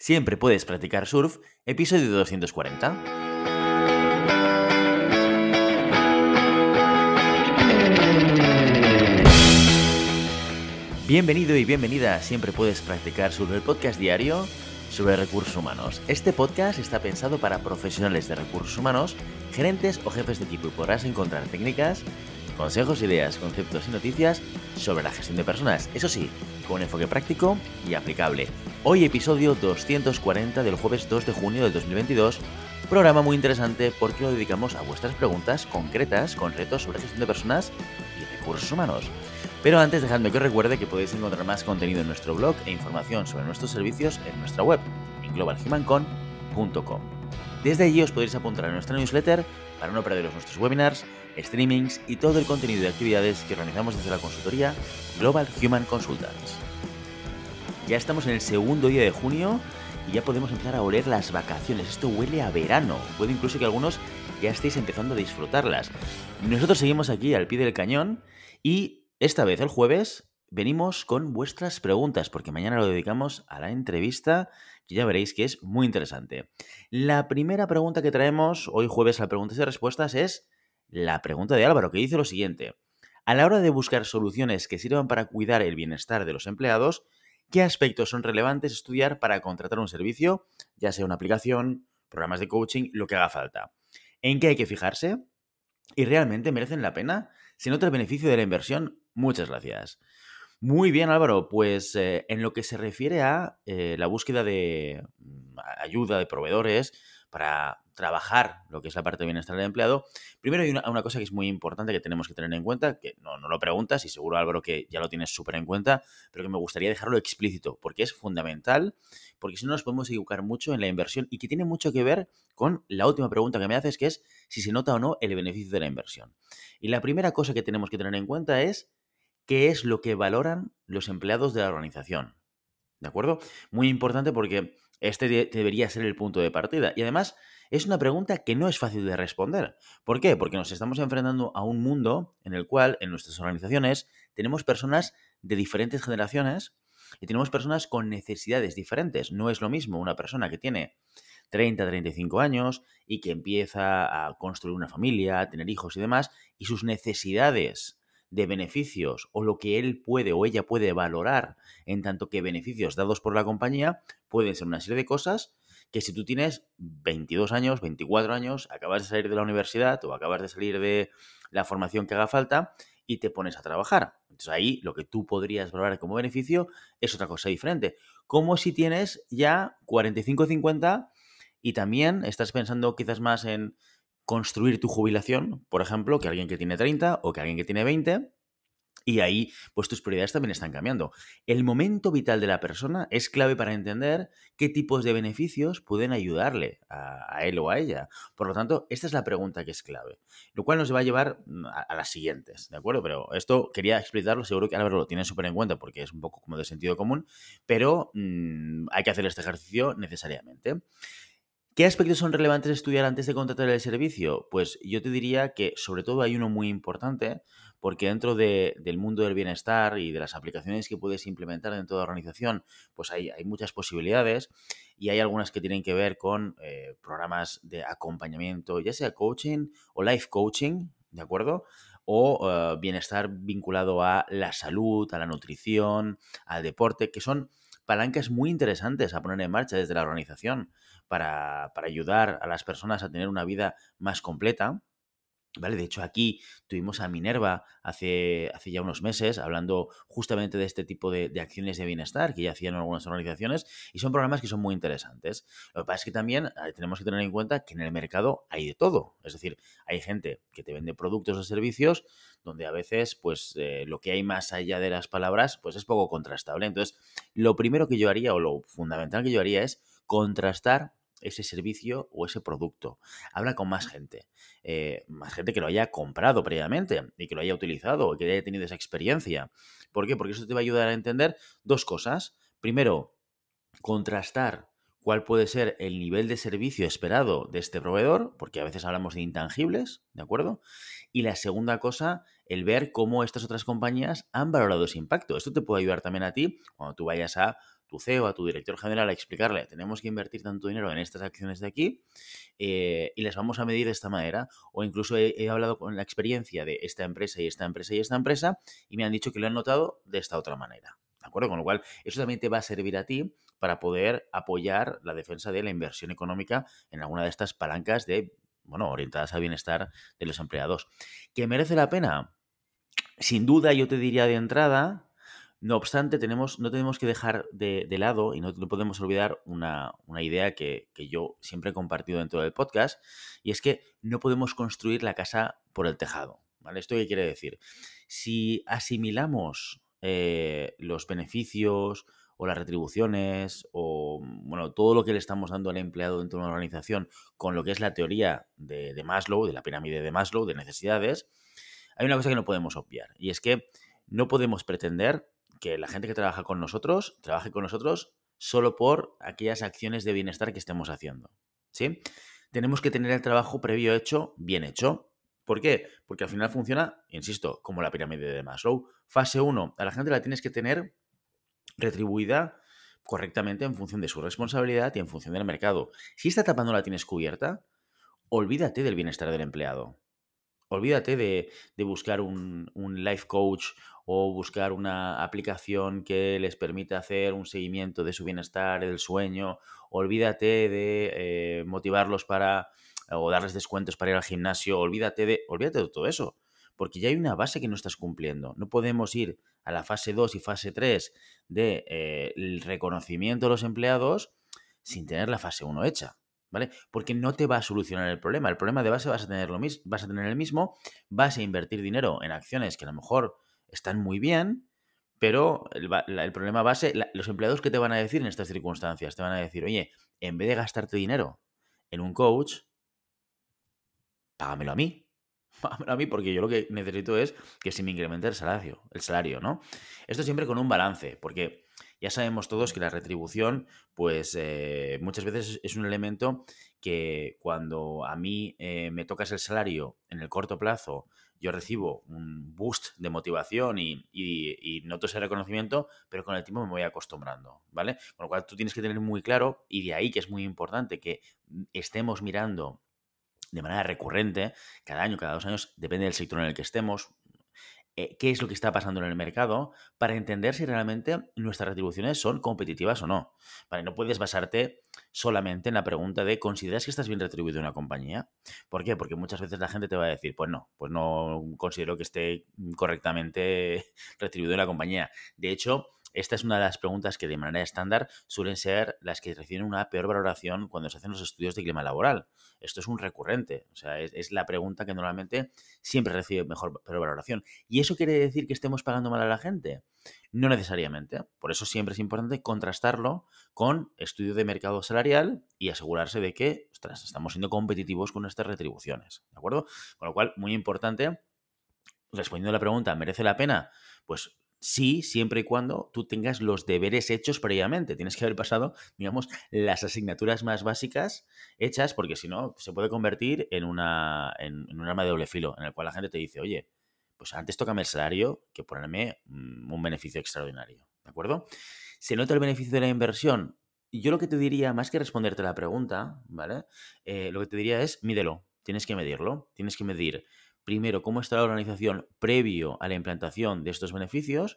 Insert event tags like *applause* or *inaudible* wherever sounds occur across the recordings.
Siempre puedes practicar surf, episodio 240. Bienvenido y bienvenida a Siempre puedes practicar surf, el podcast diario sobre recursos humanos. Este podcast está pensado para profesionales de recursos humanos, gerentes o jefes de equipo y podrás encontrar técnicas, consejos, ideas, conceptos y noticias sobre la gestión de personas. Eso sí, con un enfoque práctico y aplicable. Hoy episodio 240 del jueves 2 de junio del 2022. Programa muy interesante porque lo dedicamos a vuestras preguntas concretas con retos sobre gestión de personas y recursos humanos. Pero antes dejadme que os recuerde que podéis encontrar más contenido en nuestro blog e información sobre nuestros servicios en nuestra web, en globalhumancon.com. Desde allí os podéis apuntar a nuestra newsletter para no perderos nuestros webinars, streamings y todo el contenido de actividades que organizamos desde la consultoría Global Human Consultants. Ya estamos en el segundo día de junio y ya podemos empezar a oler las vacaciones. Esto huele a verano. Puede incluso que algunos ya estéis empezando a disfrutarlas. Nosotros seguimos aquí al pie del cañón y esta vez, el jueves, venimos con vuestras preguntas, porque mañana lo dedicamos a la entrevista, que ya veréis que es muy interesante. La primera pregunta que traemos hoy jueves a preguntas y respuestas es la pregunta de Álvaro, que dice lo siguiente. A la hora de buscar soluciones que sirvan para cuidar el bienestar de los empleados, ¿qué aspectos son relevantes estudiar para contratar un servicio, ya sea una aplicación, programas de coaching, lo que haga falta? ¿En qué hay que fijarse? ¿Y realmente merecen la pena? ¿Se nota el beneficio de la inversión Muchas gracias. Muy bien, Álvaro. Pues eh, en lo que se refiere a eh, la búsqueda de mm, ayuda de proveedores para trabajar lo que es la parte de bienestar del empleado, primero hay una, cosa que es muy importante que tenemos que tener en cuenta, que no, no lo preguntas y seguro Álvaro que ya lo tienes súper en cuenta, pero que me gustaría dejarlo explícito porque es fundamental, porque si no nos podemos equivocar mucho en la inversión y que tiene mucho que ver con la última pregunta que me haces, que es si se nota o no el beneficio de la inversión. Y la primera cosa que tenemos que tener en cuenta es qué es lo que valoran los empleados de la organización. ¿De acuerdo? Muy importante porque este debería ser el punto de partida. Y además es una pregunta que no es fácil de responder. ¿Por qué? Porque nos estamos enfrentando a un mundo en el cual en nuestras organizaciones tenemos personas de diferentes generaciones y tenemos personas con necesidades diferentes. No es lo mismo una persona que tiene 30, 35 años y que empieza a construir una familia, a tener hijos y demás, y sus necesidades de beneficios o lo que él puede o ella puede valorar en tanto que beneficios dados por la compañía pueden ser una serie de cosas que si tú tienes 22 años, 24 años, acabas de salir de la universidad o acabas de salir de la formación que haga falta y te pones a trabajar. Entonces ahí lo que tú podrías valorar como beneficio es otra cosa diferente. Como si tienes ya 45 50 y también estás pensando quizás más en construir tu jubilación, por ejemplo, que alguien que tiene 30 o que alguien que tiene 20. Y ahí, pues tus prioridades también están cambiando. El momento vital de la persona es clave para entender qué tipos de beneficios pueden ayudarle a, él o a ella. Por lo tanto, esta es la pregunta que es clave. Lo cual nos va a llevar mm, a, las siguientes, ¿de acuerdo? Pero esto quería explicarlo, seguro que Álvaro lo tiene súper en cuenta porque es un poco como de sentido común, pero mm, hay que hacer este ejercicio necesariamente. ¿Qué aspectos son relevantes estudiar antes de contratar el servicio? Pues yo te diría que sobre todo hay uno muy importante, porque dentro del mundo del bienestar y de las aplicaciones que puedes implementar dentro de la organización, pues hay, muchas posibilidades y hay algunas que tienen que ver con eh, programas de acompañamiento, ya sea coaching o life coaching, ¿de acuerdo? O eh, bienestar vinculado a la salud, a la nutrición, al deporte, que son palancas muy interesantes a poner en marcha desde la organización para, ayudar a las personas a tener una vida más completa. ¿Vale? De hecho, aquí tuvimos a Minerva hace, hace ya unos meses hablando justamente de este tipo de, acciones de bienestar que ya hacían algunas organizaciones y son programas que son muy interesantes. Lo que pasa es que también eh, tenemos que tener en cuenta que en el mercado hay de todo. Es decir, hay gente que te vende productos o servicios donde a veces pues eh, lo que hay más allá de las palabras pues es poco contrastable. Entonces, lo primero que yo haría o lo fundamental que yo haría es contrastar ese servicio o ese producto. Habla con más gente, eh, más gente que lo haya comprado previamente y que lo haya utilizado, que haya tenido esa experiencia. ¿Por qué? Porque eso te va a ayudar a entender dos cosas. Primero, contrastar cuál puede ser el nivel de servicio esperado de este proveedor, porque a veces hablamos de intangibles, ¿de acuerdo? Y la segunda cosa, el ver cómo estas otras compañías han valorado ese impacto. Esto te puede ayudar también a ti cuando tú vayas a tu CEO, a tu director general, a explicarle, tenemos que invertir tanto dinero en estas acciones de aquí eh, y les vamos a medir de esta manera. O incluso he, hablado con la experiencia de esta empresa y esta empresa y esta empresa y me han dicho que lo han notado de esta otra manera. ¿De acuerdo? Con lo cual, eso también te va a servir a ti para poder apoyar la defensa de la inversión económica en alguna de estas palancas de, bueno, orientadas al bienestar de los empleados. ¿Que merece la pena? Sin duda, yo te diría de entrada, no obstante, tenemos, no tenemos que dejar de, lado y no, podemos olvidar una, idea que, yo siempre he compartido dentro del podcast, y es que no podemos construir la casa por el tejado. ¿vale? ¿Esto qué quiere decir? Si asimilamos eh, los beneficios o las retribuciones o bueno, todo lo que le estamos dando al empleado dentro de una organización con lo que es la teoría de, de Maslow, de la pirámide de Maslow, de necesidades, hay una cosa que no podemos obviar, y es que no podemos pretender que la gente que trabaja con nosotros trabaje con nosotros solo por aquellas acciones de bienestar que estemos haciendo. ¿Sí? Tenemos que tener el trabajo previo hecho bien hecho. ¿Por qué? Porque al final funciona, insisto, como la pirámide de Maslow. Fase 1, a la gente la tienes que tener retribuida correctamente en función de su responsabilidad y en función del mercado. Si esta etapa no la tienes cubierta, olvídate del bienestar del empleado. Olvídate de, buscar un, life coach o buscar una aplicación que les permita hacer un seguimiento de su bienestar, del sueño. Olvídate de eh, motivarlos para o darles descuentos para ir al gimnasio. Olvídate de, olvídate de todo eso. Porque ya hay una base que no estás cumpliendo. No podemos ir a la fase 2 y fase 3 del de, eh, reconocimiento de los empleados sin tener la fase 1 hecha. ¿vale? Porque no te va a solucionar el problema. El problema de base vas a tener lo mismo, vas a tener el mismo, vas a invertir dinero en acciones que a lo mejor están muy bien, pero el, problema base, los empleados que te van a decir en estas circunstancias, te van a decir, oye, en vez de gastarte dinero en un coach, págamelo a mí. *laughs* Págamelo a mí porque yo lo que necesito es que se me incremente el salario, el salario, ¿no? Esto siempre con un balance, porque ya sabemos todos que la retribución, pues eh, muchas veces es un elemento que cuando a mí eh, me tocas el salario en el corto plazo, yo recibo un boost de motivación y, y, noto ese reconocimiento, pero con el tiempo me voy acostumbrando, ¿vale? Con lo cual tú tienes que tener muy claro, y de ahí que es muy importante que estemos mirando de manera recurrente, cada año, cada dos años, depende del sector en el que estemos, eh, qué es lo que está pasando en el mercado para entender si realmente nuestras retribuciones son competitivas o no. Vale, no puedes basarte solamente en la pregunta de ¿consideras que estás bien retribuido en una compañía? ¿Por qué? Porque muchas veces la gente te va a decir, pues no, pues no considero que esté correctamente *laughs* retribuido en la compañía. De hecho, esta es una de las preguntas que de manera estándar suelen ser las que reciben una peor valoración cuando se hacen los estudios de clima laboral. Esto es un recurrente, o sea, es, la pregunta que normalmente siempre recibe mejor peor valoración. ¿Y eso quiere decir que estemos pagando mal a la gente? No necesariamente. Por eso siempre es importante contrastarlo con estudio de mercado salarial y asegurarse de que estamos siendo competitivos con nuestras retribuciones. ¿De acuerdo? Con lo cual, muy importante, respondiendo a la pregunta, ¿merece la pena? Pues Sí, siempre y cuando tú tengas los deberes hechos previamente. Tienes que haber pasado, digamos, las asignaturas más básicas hechas, porque si no, se puede convertir en, una, en, un arma de doble filo, en el cual la gente te dice, oye, pues antes tócame el salario que ponerme mm, un beneficio extraordinario. ¿De acuerdo? ¿Se nota el beneficio de la inversión? Yo lo que te diría, más que responderte la pregunta, ¿vale? Eh, lo que te diría es, mídelo. Tienes que medirlo. Tienes que medir primero, cómo está la organización previo a la implantación de estos beneficios,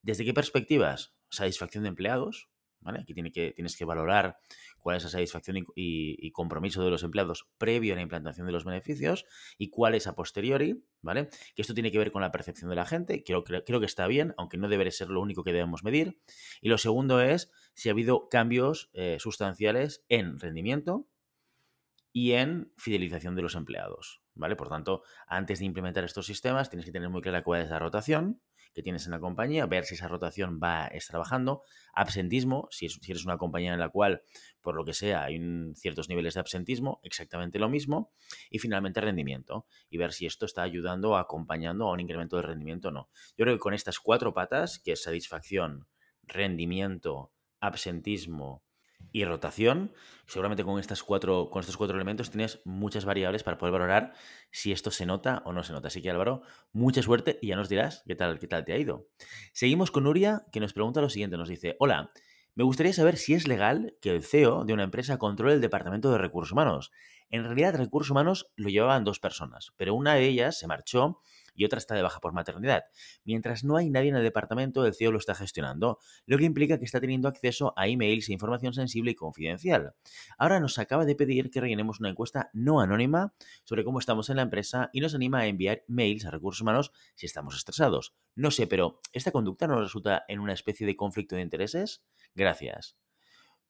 desde qué perspectivas, satisfacción de empleados, ¿vale? Aquí que, tienes que valorar cuál es la satisfacción y, compromiso de los empleados previo a la implantación de los beneficios y cuál es a posteriori, ¿vale? Que esto tiene que ver con la percepción de la gente, creo, creo, creo que está bien, aunque no debería ser lo único que debemos medir. Y lo segundo es si ha habido cambios eh, sustanciales en rendimiento y en fidelización de los empleados. ¿vale? Por tanto, antes de implementar estos sistemas, tienes que tener muy clara cuál es la rotación que tienes en la compañía, ver si esa rotación va es trabajando, absentismo, si, si, eres una compañía en la cual, por lo que sea, hay ciertos niveles de absentismo, exactamente lo mismo, y finalmente rendimiento, y ver si esto está ayudando o acompañando a un incremento de rendimiento o no. Yo creo que con estas cuatro patas, que es satisfacción, rendimiento, absentismo y rotación. Seguramente con, estas cuatro, con estos cuatro elementos tienes muchas variables para poder valorar si esto se nota o no se nota. Así que Álvaro, mucha suerte y ya nos dirás qué tal, qué tal te ha ido. Seguimos con Nuria, que nos pregunta lo siguiente. Nos dice, hola, Me gustaría saber si es legal que el CEO de una empresa controle el departamento de recursos humanos. En realidad, recursos humanos lo llevaban dos personas, pero una de ellas se marchó y otra está de baja por maternidad. Mientras no hay nadie en el departamento, el CEO lo está gestionando, lo que implica que está teniendo acceso a emails e información sensible y confidencial. Ahora nos acaba de pedir que rellenemos una encuesta no anónima sobre cómo estamos en la empresa y nos anima a enviar mails a recursos humanos si estamos estresados. No sé, pero ¿esta conducta nos resulta en una especie de conflicto de intereses? Gracias.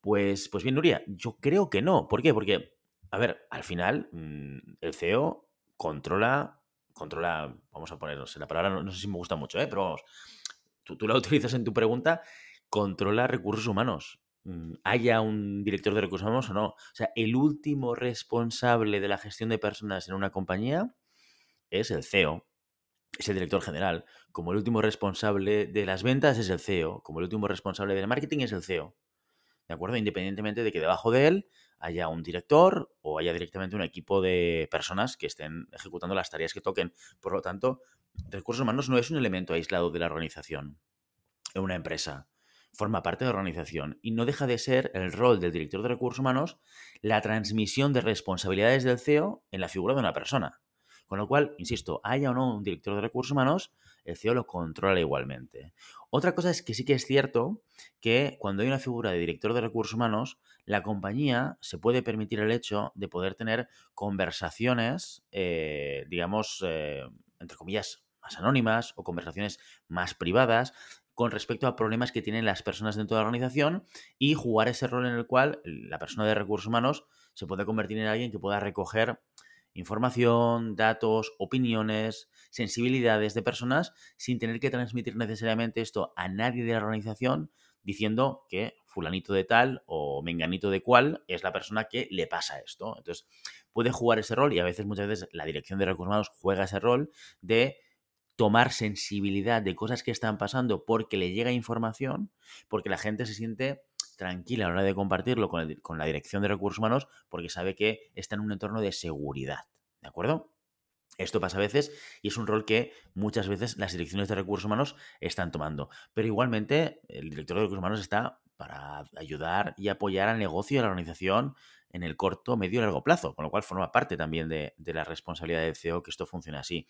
Pues, pues bien, Nuria, yo creo que no. ¿Por qué? Porque, a ver, al final mm, el CEO controla controla, vamos a ponernos, la palabra no, sé si me gusta mucho, ¿eh? pero vamos, tú, la *laughs* utilizas en tu pregunta, controla recursos humanos. Mm, haya un director de recursos humanos o no. O sea, el último responsable de la gestión de personas en una compañía es el CEO, es el director general. Como el último responsable de las ventas es el CEO. Como el último responsable del marketing es el CEO. ¿De acuerdo? Independientemente de que debajo de él haya un director o haya directamente un equipo de personas que estén ejecutando las tareas que toquen. Por lo tanto, recursos humanos no es un elemento aislado de la organización en una empresa. Forma parte de la organización y no deja de ser el rol del director de recursos humanos la transmisión de responsabilidades del CEO en la figura de una persona. Con lo cual, insisto, haya o no un director de recursos humanos, el CEO lo controla igualmente. Otra cosa es que sí que es cierto que cuando hay una figura de director de recursos humanos, la compañía se puede permitir el hecho de poder tener conversaciones, eh, digamos, eh, entre comillas, más anónimas o conversaciones más privadas con respecto a problemas que tienen las personas dentro de la organización y jugar ese rol en el cual la persona de recursos humanos se puede convertir en alguien que pueda recoger información, datos, opiniones, sensibilidades de personas sin tener que transmitir necesariamente esto a nadie de la organización diciendo que fulanito de tal o menganito de cual es la persona que le pasa esto. Entonces, puede jugar ese rol y a veces, muchas veces, la dirección de recursos humanos juega ese rol de tomar sensibilidad de cosas que están pasando porque le llega información, porque la gente se siente tranquila a la hora de compartirlo con, la dirección de recursos humanos porque sabe que está en un entorno de seguridad. ¿De acuerdo? Esto pasa a veces y es un rol que muchas veces las direcciones de recursos humanos están tomando. Pero igualmente el director de recursos humanos está para ayudar y apoyar al negocio y a la organización en el corto, medio y largo plazo, con lo cual forma parte también de la responsabilidad del CEO que esto funcione así.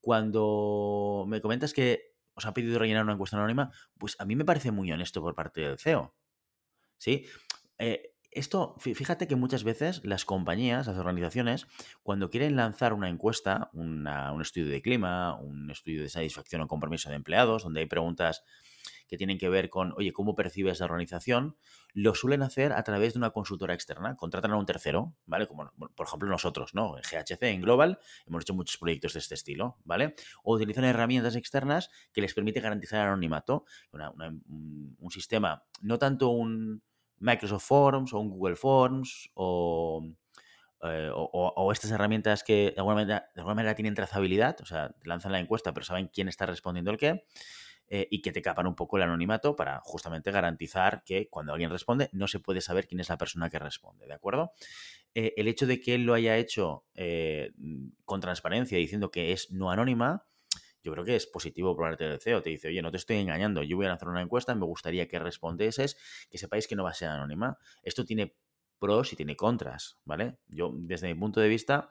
Cuando me comentas que os ha pedido rellenar una encuesta anónima, pues a mí me parece muy honesto por parte del CEO. ¿Sí? Eh, esto, fíjate que muchas veces las compañías, las organizaciones, cuando quieren lanzar una encuesta, un estudio de clima, un estudio de satisfacción o compromiso de empleados, donde hay preguntas que tienen que ver con, oye, ¿cómo percibes la organización? Lo suelen hacer a través de una consultora externa. Contratan a un tercero, ¿vale? Como por ejemplo nosotros, ¿no? En GHC, en Global, hemos hecho muchos proyectos de este estilo, ¿vale? O utilizan herramientas externas que les permite garantizar el anonimato. un sistema, no tanto un Microsoft Forms o un Google Forms eh, o, estas herramientas que de alguna, manera, de alguna, manera, tienen trazabilidad, o sea, lanzan la encuesta pero saben quién está respondiendo el qué, eh, y que te capan un poco el anonimato para justamente garantizar que cuando alguien responde no se puede saber quién es la persona que responde, ¿de acuerdo? Eh, el hecho de que él lo haya hecho con transparencia diciendo que es no anónima, yo creo que es positivo por parte del CEO. Te dice, oye, no te estoy engañando, yo voy a lanzar una encuesta, me gustaría que respondieses, que sepáis que no va a ser anónima. Esto tiene pros y tiene contras, ¿vale? Yo, desde mi punto de vista,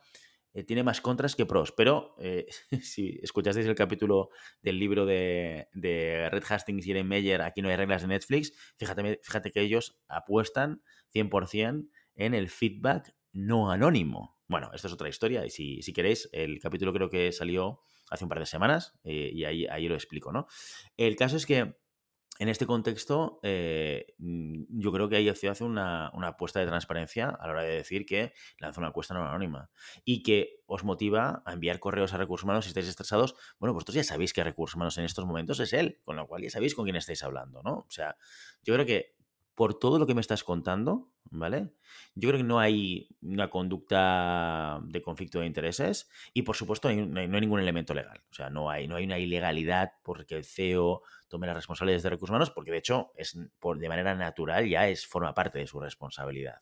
eh, tiene más contras que pros, pero eh, *laughs* si escuchasteis el capítulo del libro de, Red Hastings y Irene Meyer, Aquí no hay reglas de Netflix, fíjate, fíjate que ellos apuestan 100% en el feedback no anónimo. Bueno, esto es otra historia y si, si queréis, el capítulo creo que salió hace un par de semanas eh, y ahí, ahí lo explico, ¿no? El caso es que en este contexto, eh, mm, yo creo que ahí hace una, una, apuesta de transparencia a la hora de decir que lanza una encuesta no anónima y que os motiva a enviar correos a recursos humanos si estáis estresados. Bueno, vosotros ya sabéis que recursos humanos en estos momentos es él, con lo cual ya sabéis con quién estáis hablando, ¿no? O sea, yo creo que por todo lo que me estás contando, ¿vale? Yo creo que no hay una conducta de conflicto de intereses y, por supuesto, no hay, ningún elemento legal. O sea, no hay, no hay una ilegalidad porque el CEO tome las responsabilidades de recursos humanos, porque de hecho, es por, de manera natural ya es, forma parte de su responsabilidad.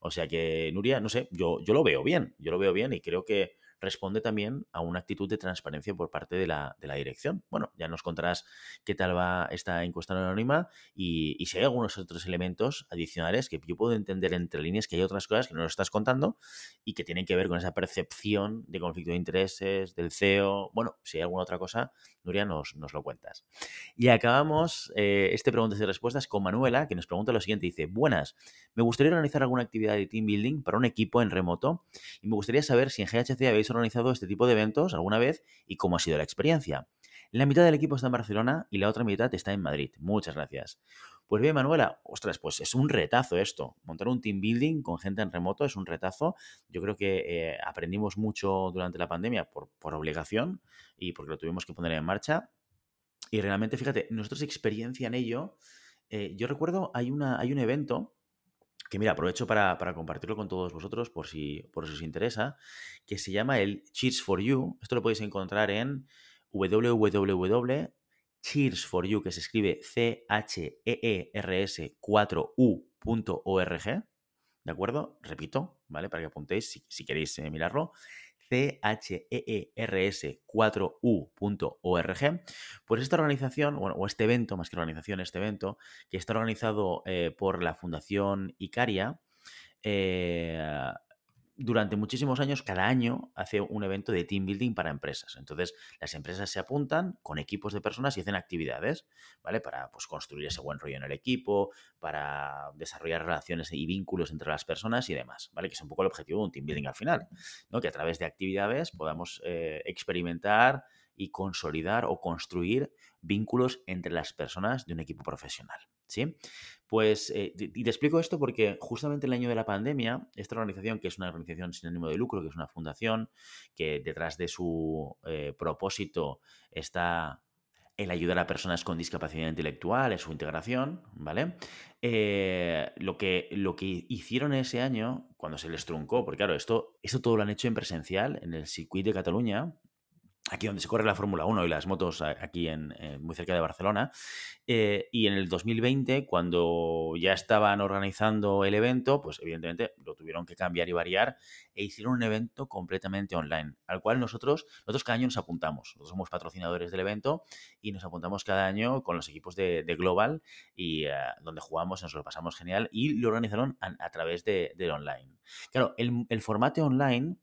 O sea que, Nuria, no sé, yo, yo lo veo bien, yo lo veo bien y creo que responde también a una actitud de transparencia por parte de la, dirección. Bueno, ya nos contarás qué tal va esta encuesta anónima y, si hay algunos otros elementos adicionales que yo puedo entender entre líneas que hay otras cosas que no nos estás contando y que tienen que ver con esa percepción de conflicto de intereses, del CEO. Bueno, si hay alguna otra cosa, Nuria, nos, nos lo cuentas. Y acabamos eh, este preguntas y respuestas con Manuela, que nos pregunta lo siguiente. Dice, buenas, me gustaría organizar alguna actividad de team building para un equipo en remoto y me gustaría saber si en GHC habéis organizado este tipo de eventos alguna vez y cómo ha sido la experiencia. La mitad del equipo está en Barcelona y la otra mitad está en Madrid. Muchas gracias. Pues bien, Manuela, ostras, pues es un retazo esto. Montar un team building con gente en remoto es un retazo. Yo creo que eh, aprendimos mucho durante la pandemia por, obligación y porque lo tuvimos que poner en marcha. Y realmente, fíjate, nosotros experiencia en ello. Eh, yo recuerdo, hay, una, hay un evento que mira, aprovecho para, compartirlo con todos vosotros por si, por si os interesa, que se llama el Cheers for You. Esto lo podéis encontrar en www.cheers4u, que se escribe C-H-E-E-R-S 4U.org. ¿De acuerdo? Repito, ¿vale? Para que apuntéis si, queréis eh, mirarlo. CHEERS4U.org. Pues esta organización, o este evento, más que organización, este evento, que está organizado eh, por la Fundación Icaria, eh, durante muchísimos años, cada año hace un evento de team building para empresas. Entonces, las empresas se apuntan con equipos de personas y hacen actividades, ¿vale? Para pues, construir ese buen rollo en el equipo, para desarrollar relaciones y vínculos entre las personas y demás, ¿vale? Que es un poco el objetivo de un team building al final, ¿no? Que a través de actividades podamos eh, experimentar y consolidar o construir vínculos entre las personas de un equipo profesional. ¿Sí? Pues, eh, y te explico esto porque justamente el año de la pandemia, esta organización, que es una organización sin ánimo de lucro, que es una fundación, que detrás de su eh, propósito está el ayudar a personas con discapacidad intelectual, en su integración, ¿vale? Eh, lo, que, lo que hicieron ese año, cuando se les truncó, porque claro, esto, esto todo lo han hecho en presencial, en el circuit de Cataluña, aquí donde se corre la Fórmula 1 y las motos aquí en, muy cerca de Barcelona. Eh, y en el 2020, cuando ya estaban organizando el evento, pues evidentemente lo tuvieron que cambiar y variar e hicieron un evento completamente online, al cual nosotros, nosotros cada año nos apuntamos. Nosotros somos patrocinadores del evento y nos apuntamos cada año con los equipos de, Global y eh, donde jugamos, nos lo pasamos genial y lo organizaron a, través de, del online. Claro, el formato online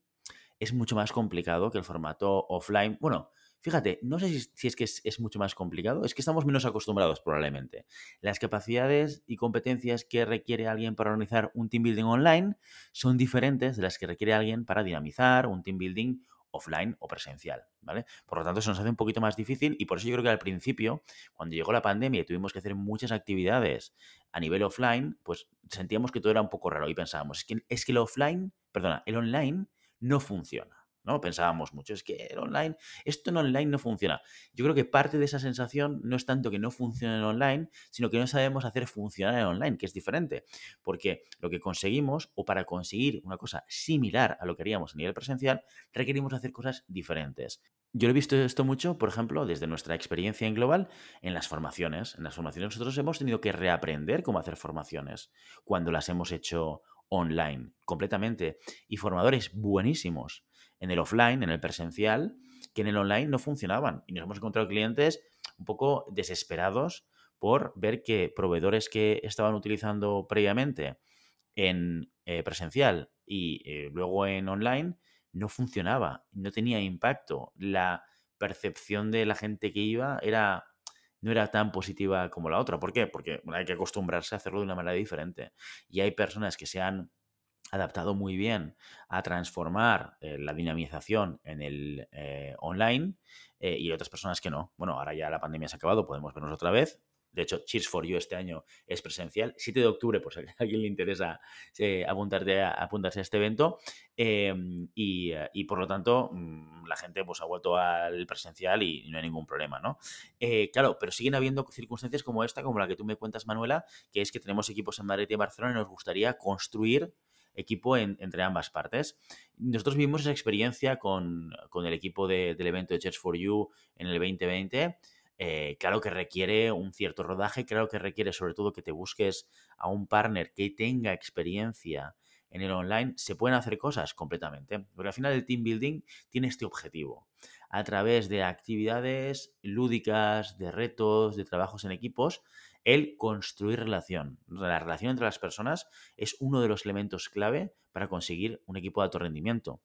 es mucho más complicado que el formato offline. Bueno, fíjate, no sé si, es que es, mucho más complicado, es que estamos menos acostumbrados probablemente. Las capacidades y competencias que requiere alguien para organizar un team building online son diferentes de las que requiere alguien para dinamizar un team building offline o presencial, ¿vale? Por lo tanto, se nos hace un poquito más difícil y por eso yo creo que al principio, cuando llegó la pandemia y tuvimos que hacer muchas actividades a nivel offline, pues sentíamos que todo era un poco raro y pensábamos, es que, es que el offline, perdona, el online no funciona. ¿no? Pensábamos mucho, es que el online, esto en online no funciona. Yo creo que parte de esa sensación no es tanto que no funcione en online, sino que no sabemos hacer funcionar en online, que es diferente. Porque lo que conseguimos, o para conseguir una cosa similar a lo que haríamos a nivel presencial, requerimos hacer cosas diferentes. Yo he visto esto mucho, por ejemplo, desde nuestra experiencia en global, en las formaciones. En las formaciones nosotros hemos tenido que reaprender cómo hacer formaciones cuando las hemos hecho online, completamente. Y formadores buenísimos en el offline, en el presencial, que en el online no funcionaban. Y nos hemos encontrado clientes un poco desesperados por ver que proveedores que estaban utilizando previamente en eh, presencial y eh, luego en online no funcionaba, no tenía impacto. La percepción de la gente que iba era no era tan positiva como la otra. ¿Por qué? Porque hay que acostumbrarse a hacerlo de una manera diferente. Y hay personas que se han adaptado muy bien a transformar eh, la dinamización en el eh, online eh, y otras personas que no. Bueno, ahora ya la pandemia se ha acabado, podemos vernos otra vez, de hecho, Cheers for You este año es presencial. 7 de octubre, pues si *laughs* a alguien le interesa eh, apuntarse a este evento. Em, eh, y, por lo tanto, mm, la gente pues, ha vuelto al presencial y no hay ningún problema, ¿no? Eh, claro, pero siguen habiendo circunstancias como esta, como la que tú me cuentas, Manuela, que es que tenemos equipos en Madrid y Barcelona y nos gustaría construir equipo entre ambas partes. Nosotros vivimos esa experiencia con, el equipo del evento de Cheers for You en el 2020 eh, claro que requiere un cierto rodaje, claro que requiere sobre todo que te busques a un partner que tenga experiencia en el online, se pueden hacer cosas completamente. Porque al final el team building tiene este objetivo. A través de actividades lúdicas, de retos, de trabajos en equipos, el construir relación. La relación entre las personas es uno de los elementos clave para conseguir un equipo de alto rendimiento.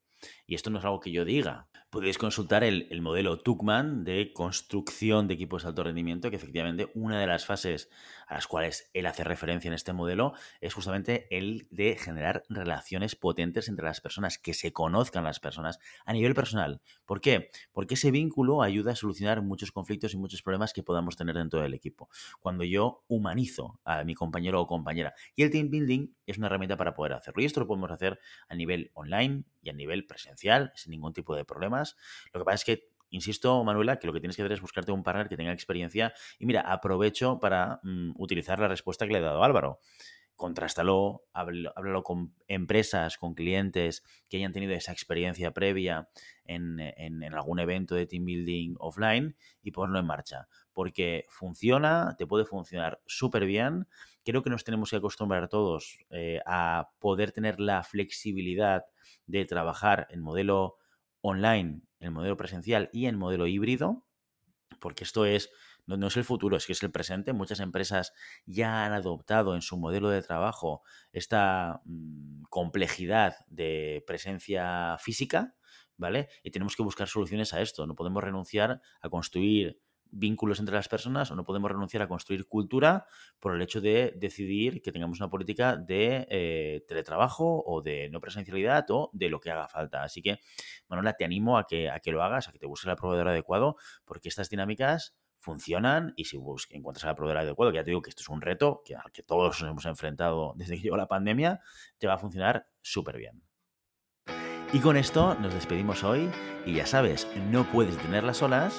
Y esto no es algo que yo diga. Podéis consultar el, modelo Tuckman de construcción de equipos de alto rendimiento, que efectivamente una de las fases a las cuales él hace referencia en este modelo es justamente el de generar relaciones potentes entre las personas, que se conozcan las personas a nivel personal. ¿Por qué? Porque ese vínculo ayuda a solucionar muchos conflictos y muchos problemas que podamos tener dentro del equipo. Cuando yo humanizo a mi compañero o compañera. Y el team building es una herramienta para poder hacerlo. Y esto lo podemos hacer a nivel online y a nivel presencial, sin ningún tipo de Lo que pasa es que insisto, Manuela, que lo que tienes que hacer es buscarte un partner que tenga experiencia. Y mira, aprovecho para mm, utilizar la respuesta que le he dado a Álvaro. Contrástalo, háblalo, con empresas, con clientes que hayan tenido esa experiencia previa en, en, algún evento de team building offline y ponlo en marcha. Porque funciona, te puede funcionar súper bien. Creo que nos tenemos que acostumbrar todos eh, a poder tener la flexibilidad de trabajar en modelo online, en modelo presencial y en modelo híbrido, porque esto es no, es el futuro, es que es el presente. Muchas empresas ya han adoptado en su modelo de trabajo esta mm, complejidad de presencia física, ¿vale? Y tenemos que buscar soluciones a esto. No podemos renunciar a construir vínculos entre las personas o no podemos renunciar a construir cultura por el hecho de decidir que tengamos una política de eh, teletrabajo o de no presencialidad o de lo que haga falta. Así que, Manuela, te animo a que, a que lo hagas, a que te busques el proveedor adecuado, porque estas dinámicas funcionan y si busques, encuentras al proveedor adecuado, que ya te digo que esto es un reto al que todos nos hemos enfrentado *laughs* desde que llegó la pandemia, te va a funcionar súper bien. Y con esto nos despedimos hoy y ya sabes, no puedes tenerlas olas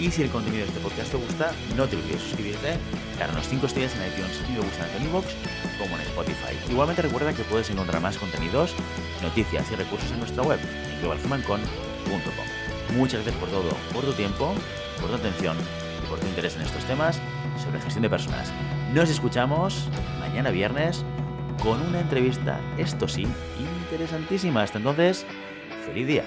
Y si el contenido de este podcast te gusta, no te olvides suscribirte, darnos 5 estrellas en iTunes y me gusta en iVoox como en Spotify. Igualmente recuerda que puedes encontrar más contenidos, noticias y recursos en nuestra web en. Muchas gracias por todo, por tu tiempo, por tu atención y por tu interés en estos temas sobre gestión de personas. Nos escuchamos mañana viernes con una entrevista, esto sí, interesantísima. Hasta entonces, feliz día.